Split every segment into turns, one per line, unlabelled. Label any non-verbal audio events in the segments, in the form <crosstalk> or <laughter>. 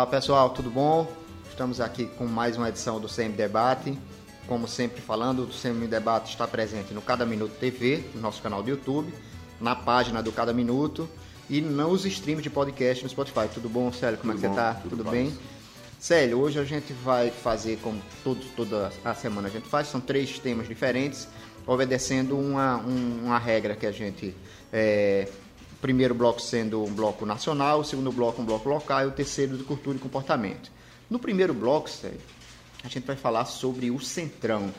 Olá pessoal, tudo bom? Estamos aqui com mais uma edição do CM Debate. Como sempre falando, o CM Debate está presente no Cada Minuto TV, no nosso canal do YouTube, na página do Cada Minuto e nos streams de podcast no Spotify. Tudo bom, Célio? Como
tudo
é que
bom,
você está?
Tudo,
Tudo,
bem?
Célio, hoje a gente vai fazer, como todo, toda a semana a gente faz, são três temas diferentes, obedecendo uma, um, uma regra que a gente. É, primeiro bloco sendo um bloco nacional, o segundo bloco um bloco local e o terceiro de cultura e comportamento. No primeiro bloco, Célio, a gente vai falar sobre o Centrão.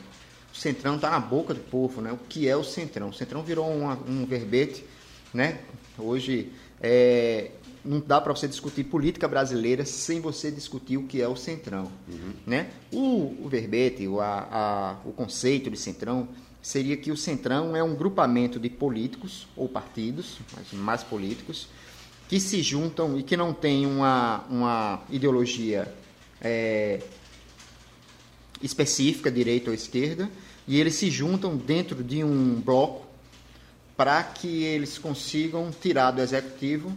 O Centrão está na boca do povo, né? O que é o Centrão? O Centrão virou uma, um verbete, né? Hoje é, não dá para você discutir política brasileira sem você discutir o que é o Centrão,
Uhum.
né? O, o verbete, o, a, a, o conceito de Centrão seria que o Centrão é um grupamento de políticos ou partidos, mas mais políticos, que se juntam e que não tem uma, uma ideologia é, específica, direita ou esquerda, e eles se juntam dentro de um bloco para que eles consigam tirar do executivo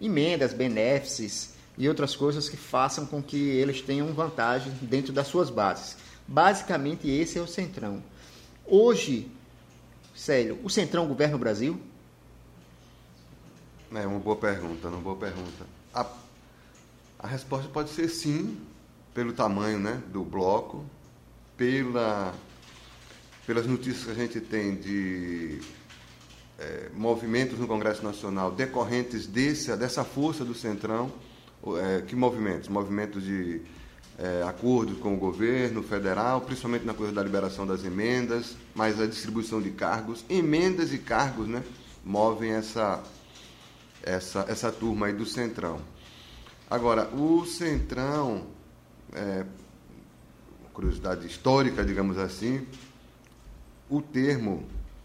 emendas, benéfices e outras coisas que façam com que eles tenham vantagem dentro das suas bases. Basicamente, esse é o Centrão. Hoje, Célio, o Centrão governa o Brasil?
É uma boa pergunta, uma boa pergunta. A, a resposta pode ser sim, pelo tamanho né, do bloco, pela, pelas notícias que a gente tem de é, movimentos no Congresso Nacional decorrentes desse, dessa força do Centrão. É, que movimentos? Movimentos de é, acordos com o governo federal, principalmente na coisa da liberação das emendas, mas a distribuição de cargos. Emendas e cargos né, movem essa, essa, essa turma aí do Centrão. Agora, o Centrão, é, curiosidade histórica, digamos assim, o termo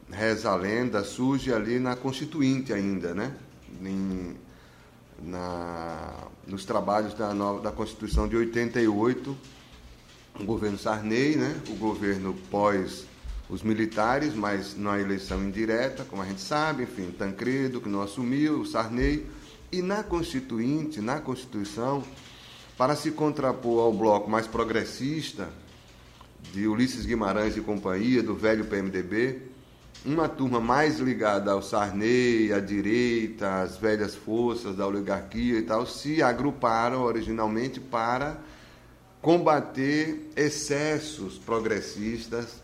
reza a lenda surge ali na Constituinte ainda, né? Em, na, nos trabalhos da, nova, da Constituição de 88, o governo Sarney, né? o governo pós os militares, mas na eleição indireta, como a gente sabe, enfim, Tancredo, que não assumiu, o Sarney, e na Constituinte, na Constituição, para se contrapor ao bloco mais progressista de Ulisses Guimarães e companhia, do velho PMDB, uma turma mais ligada ao Sarney, à direita, às velhas forças da oligarquia e tal, se agruparam originalmente para combater excessos progressistas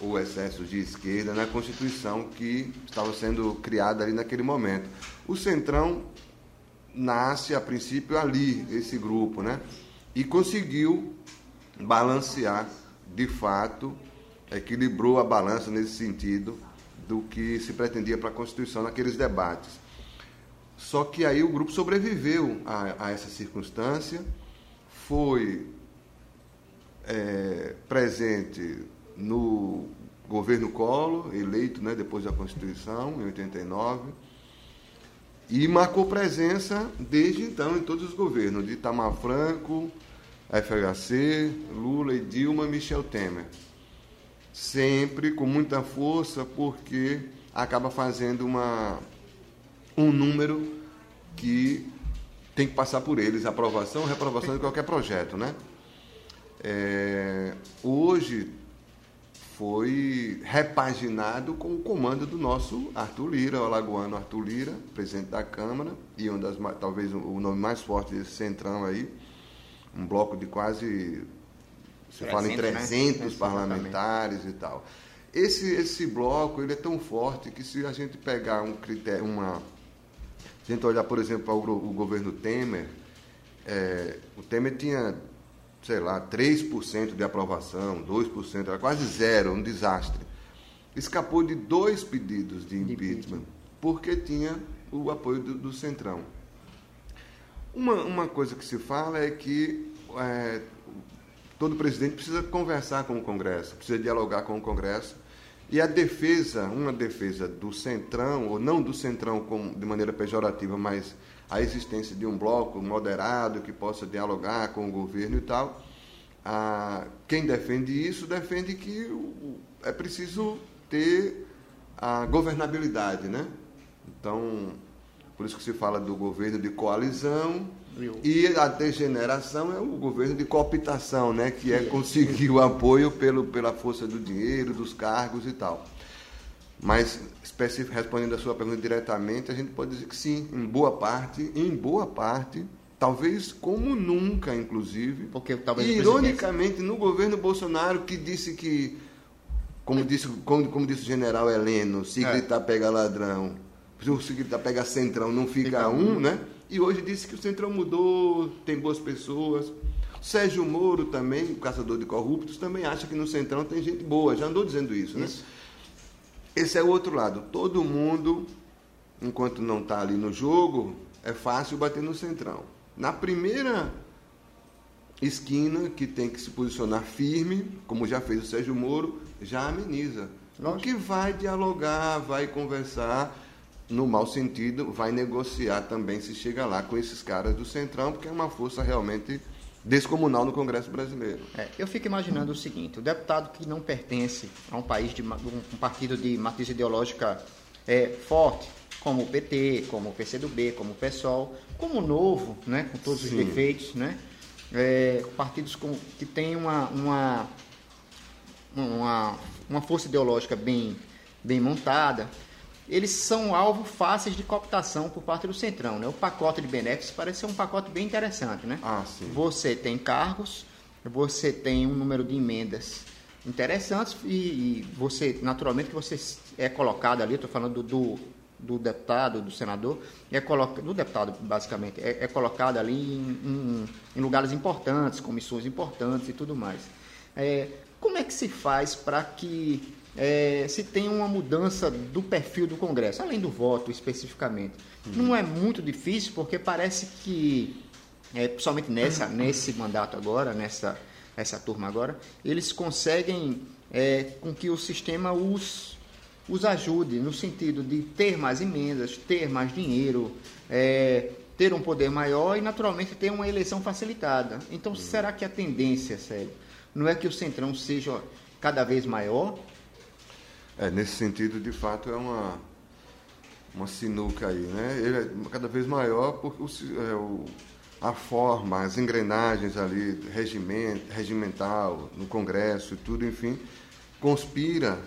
ou excessos de esquerda na Constituição que estava sendo criada ali naquele momento. O Centrão nasce a princípio ali, esse grupo, né? E conseguiu balancear, de fato, equilibrou a balança nesse sentido do que se pretendia para a Constituição naqueles debates. Só que aí o grupo sobreviveu a, a essa circunstância, foi é, presente no governo Collor, eleito né, depois da Constituição, em 89, e marcou presença desde então em todos os governos, de Itamar Franco, FHC, Lula e Dilma, Michel Temer sempre com muita força, porque acaba fazendo uma, um número que tem que passar por eles, aprovação, reprovação de qualquer projeto, né? É, hoje foi repaginado com o comando do nosso Arthur Lira, o alagoano Arthur Lira, presidente da Câmara, e um das, talvez o nome mais forte desse centrão aí, um bloco de quase você 300, fala em 300 né? parlamentares e tal. Esse, esse bloco ele é tão forte que se a gente pegar um critério, uma. Se a gente olhar, por exemplo, para o, o governo Temer, é, o Temer tinha, sei lá, 3% de aprovação, 2%, era quase zero, um desastre. Escapou de dois pedidos de impeachment, porque tinha o apoio do, do Centrão. Uma, uma coisa que se fala é que é, todo presidente precisa conversar com o Congresso, precisa dialogar com o Congresso. E a defesa, uma defesa do centrão, ou não do centrão com, de maneira pejorativa, mas a existência de um bloco moderado que possa dialogar com o governo e tal, quem defende isso defende que é preciso ter a governabilidade, né? Então, por isso que se fala do governo de coalizão, E a degeneração é o governo de cooptação, né? que é conseguir o apoio pelo, pela força do dinheiro, dos cargos e tal. Mas, respondendo a sua pergunta diretamente, a gente pode dizer que sim, em boa parte, em boa parte, talvez como nunca, inclusive.
Porque talvez
ironicamente, no governo Bolsonaro, que disse que, como disse, como, como disse o general Heleno, se é. gritar pega ladrão, se gritar pega centrão, não fica, fica um, né? E hoje disse que o Centrão mudou, tem boas pessoas. Sérgio Moro também, o caçador de corruptos, também acha que no Centrão tem gente boa. Já andou dizendo isso, né? Isso. Esse é o outro lado. Todo mundo, enquanto não está ali no jogo, é fácil bater no Centrão. Na primeira esquina, que tem que se posicionar firme, como já fez o Sérgio Moro, já ameniza. O que vai dialogar, vai conversar no mau sentido, vai negociar também se chega lá com esses caras do Centrão, porque é uma força realmente descomunal no Congresso brasileiro.
É, eu fico imaginando o seguinte: o deputado que não pertence a um país de um partido de matriz ideológica é, forte, como o PT, como o PCdoB, como o PSOL, como o Novo, né, com todos Sim. os defeitos, né, é, partidos com, que têm uma, uma, uma, uma força ideológica bem, bem montada eles são alvo fáceis de cooptação por parte do Centrão. Né? O pacote de benefícios parece ser um pacote bem interessante. Né?
Ah, sim.
Você tem cargos, você tem um número de emendas interessantes e, e você, naturalmente, que você é colocado ali, estou falando do, do, deputado, do senador, é colocado, do deputado, basicamente, é, é colocado ali em, em, em, lugares importantes, comissões importantes e tudo mais. É, como é que se faz para que é, se tem uma mudança do perfil do Congresso, além do voto especificamente. Uhum. Não é muito difícil, porque parece que, é, principalmente nessa, nesse mandato agora, nessa essa turma agora, eles conseguem é, com que o sistema os, os ajude no sentido de ter mais emendas, ter mais dinheiro, é, ter um poder maior e, naturalmente, ter uma eleição facilitada. Então, uhum. será que a tendência, sério, não é que o Centrão seja cada vez maior,
é, nesse sentido, de fato, é uma, uma sinuca aí, né? Ele é cada vez maior porque o, é, o, a forma, as engrenagens ali, regimento, regimental, no Congresso e tudo, enfim, conspira,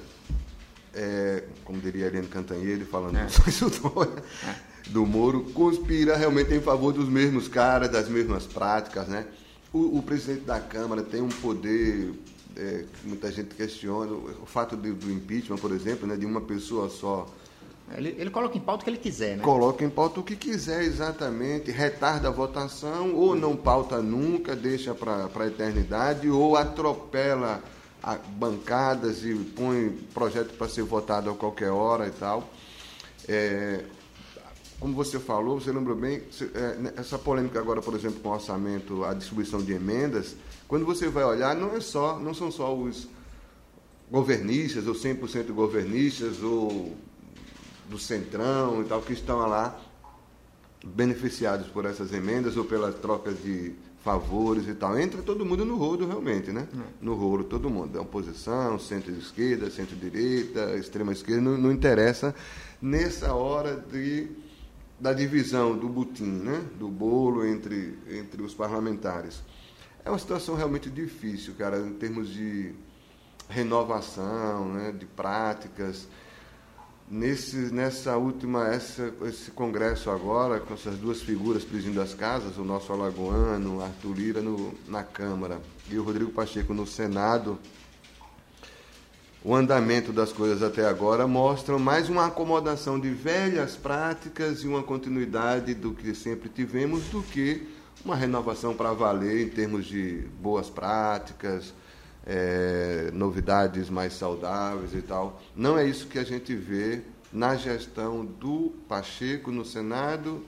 é, como diria Helene Cantanhede, falando é. <laughs> do, do Moro, conspira realmente em favor dos mesmos caras, das mesmas práticas, né? O, o presidente da Câmara tem um poder é, muita gente questiona, o fato de, do impeachment, por exemplo, né, de uma pessoa só.
Ele, ele, coloca em pauta o que ele quiser, né?
Coloca em pauta o que quiser, exatamente. Retarda a votação, ou não pauta nunca, deixa para a eternidade, ou atropela a, bancadas e põe projeto para ser votado a qualquer hora e tal. É, como você falou, você lembrou bem, é, essa polêmica agora, por exemplo, com o orçamento, a distribuição de emendas, quando você vai olhar, não é só, não são só os governistas, ou 100% governistas, ou do centrão e tal, que estão lá beneficiados por essas emendas ou pelas trocas de favores e tal. Entra todo mundo no rolo realmente, né? É. No rolo todo mundo. É oposição, centro-esquerda, centro-direita, extrema-esquerda, não, não, interessa nessa hora de, da divisão do butim, né? Do bolo entre, entre os parlamentares. É uma situação realmente difícil, cara, em termos de renovação, né, de práticas. Nesse, nessa última, essa, esse congresso agora, com essas duas figuras presidindo as casas, o nosso alagoano, Arthur Lira no, na Câmara e o Rodrigo Pacheco no Senado, o andamento das coisas até agora mostram mais uma acomodação de velhas práticas e uma continuidade do que sempre tivemos do que uma renovação para valer em termos de boas práticas, é, novidades mais saudáveis e tal. Não é isso que a gente vê na gestão do Pacheco no Senado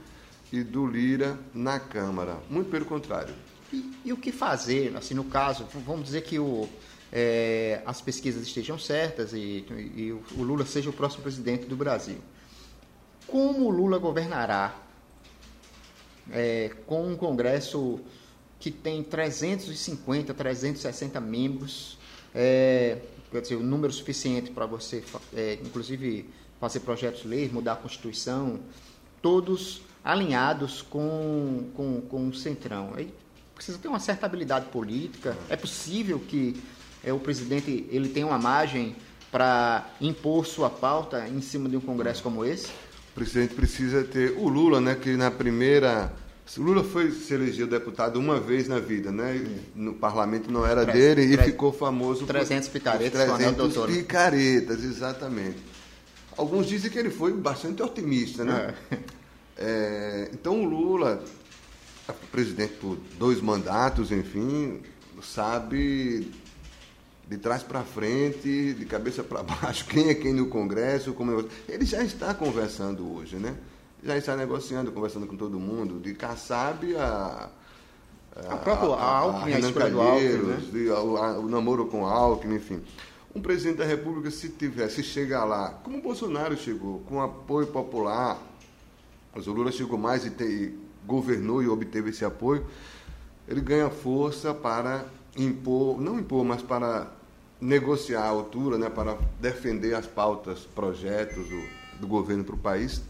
e do Lira na Câmara. Muito pelo contrário.
E, e o que fazer, assim, no caso, vamos dizer que o, é, as pesquisas estejam certas e, e o Lula seja o próximo presidente do Brasil. Como o Lula governará é, com um Congresso que tem 350, 360 membros, é, quer dizer, o número suficiente para você, é, inclusive, fazer projetos de lei, mudar a Constituição, todos alinhados com, com, com o Centrão. Aí precisa ter uma certa habilidade política. É possível que é, o presidente ele tenha uma margem para impor sua pauta em cima de um congresso como esse?
O presidente precisa ter o Lula, né, que na primeira o Lula foi se elegeu deputado uma vez na vida, né? No parlamento não era dele e ficou famoso
300
por
picaretas,
300 picaretas, exatamente. Alguns dizem que ele foi bastante otimista, né? É. É, então o Lula, presidente por dois mandatos, enfim, sabe de trás para frente, de cabeça para <laughs> baixo, quem é quem no Congresso, como ele já está conversando hoje, né? Já está negociando, conversando com todo mundo, de Kassab a
a, a própria Alckmin, a, a, a escolha do Alckmin, né?
de, o, o namoro com Alckmin, enfim. Um presidente da República, se tivesse, se chegar lá, como o Bolsonaro chegou, com apoio popular, mas o Lula chegou mais e, te, e governou e obteve esse apoio. Ele ganha força para impor, não impor, mas para negociar a altura, né, para defender as pautas, projetos do, do governo para o país,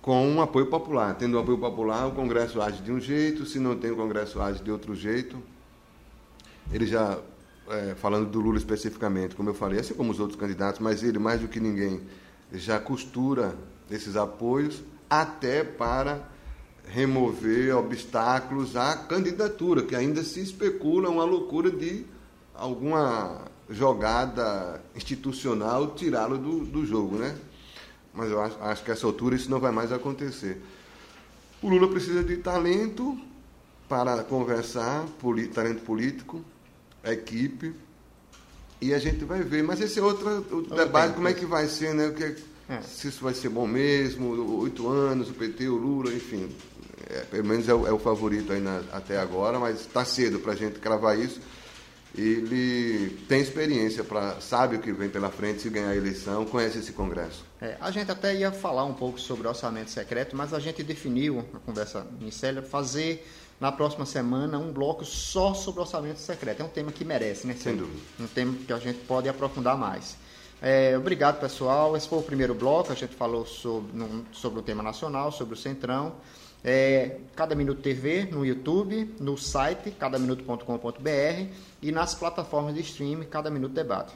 com um apoio popular. Tendo um apoio popular, o Congresso age de um jeito, se não tem, o Congresso age de outro jeito. Ele já, é, falando do Lula especificamente, como eu falei, assim como os outros candidatos, mas ele, mais do que ninguém, já costura esses apoios até para remover obstáculos à candidatura, que ainda se especula uma loucura de alguma jogada institucional tirá-lo do, do jogo, né? Mas eu acho, acho que a essa altura isso não vai mais acontecer. O Lula precisa de talento para conversar, talento político, equipe, e a gente vai ver. Mas esse é outro, outro debate, como é que vai ser, né? O que, é é. Se isso vai ser bom mesmo, oito anos, o PT, o Lula, enfim. É, pelo menos é o, é o favorito até agora, mas está cedo para a gente cravar isso. Ele tem experiência, para sabe o que vem pela frente se ganhar a eleição, conhece esse Congresso.
É, a gente até ia falar um pouco sobre orçamento secreto, mas a gente definiu, na conversa inicial, fazer na próxima semana um bloco só sobre orçamento secreto. É um tema que merece, né?
Sem dúvida.
Um tema que a gente pode aprofundar mais. É, obrigado, pessoal. Esse foi o primeiro bloco. A gente falou sobre, sobre o tema nacional, sobre o Centrão. É, Cada Minuto TV no YouTube, no site cadaminuto.com.br e nas plataformas de streaming Cada Minuto Debate.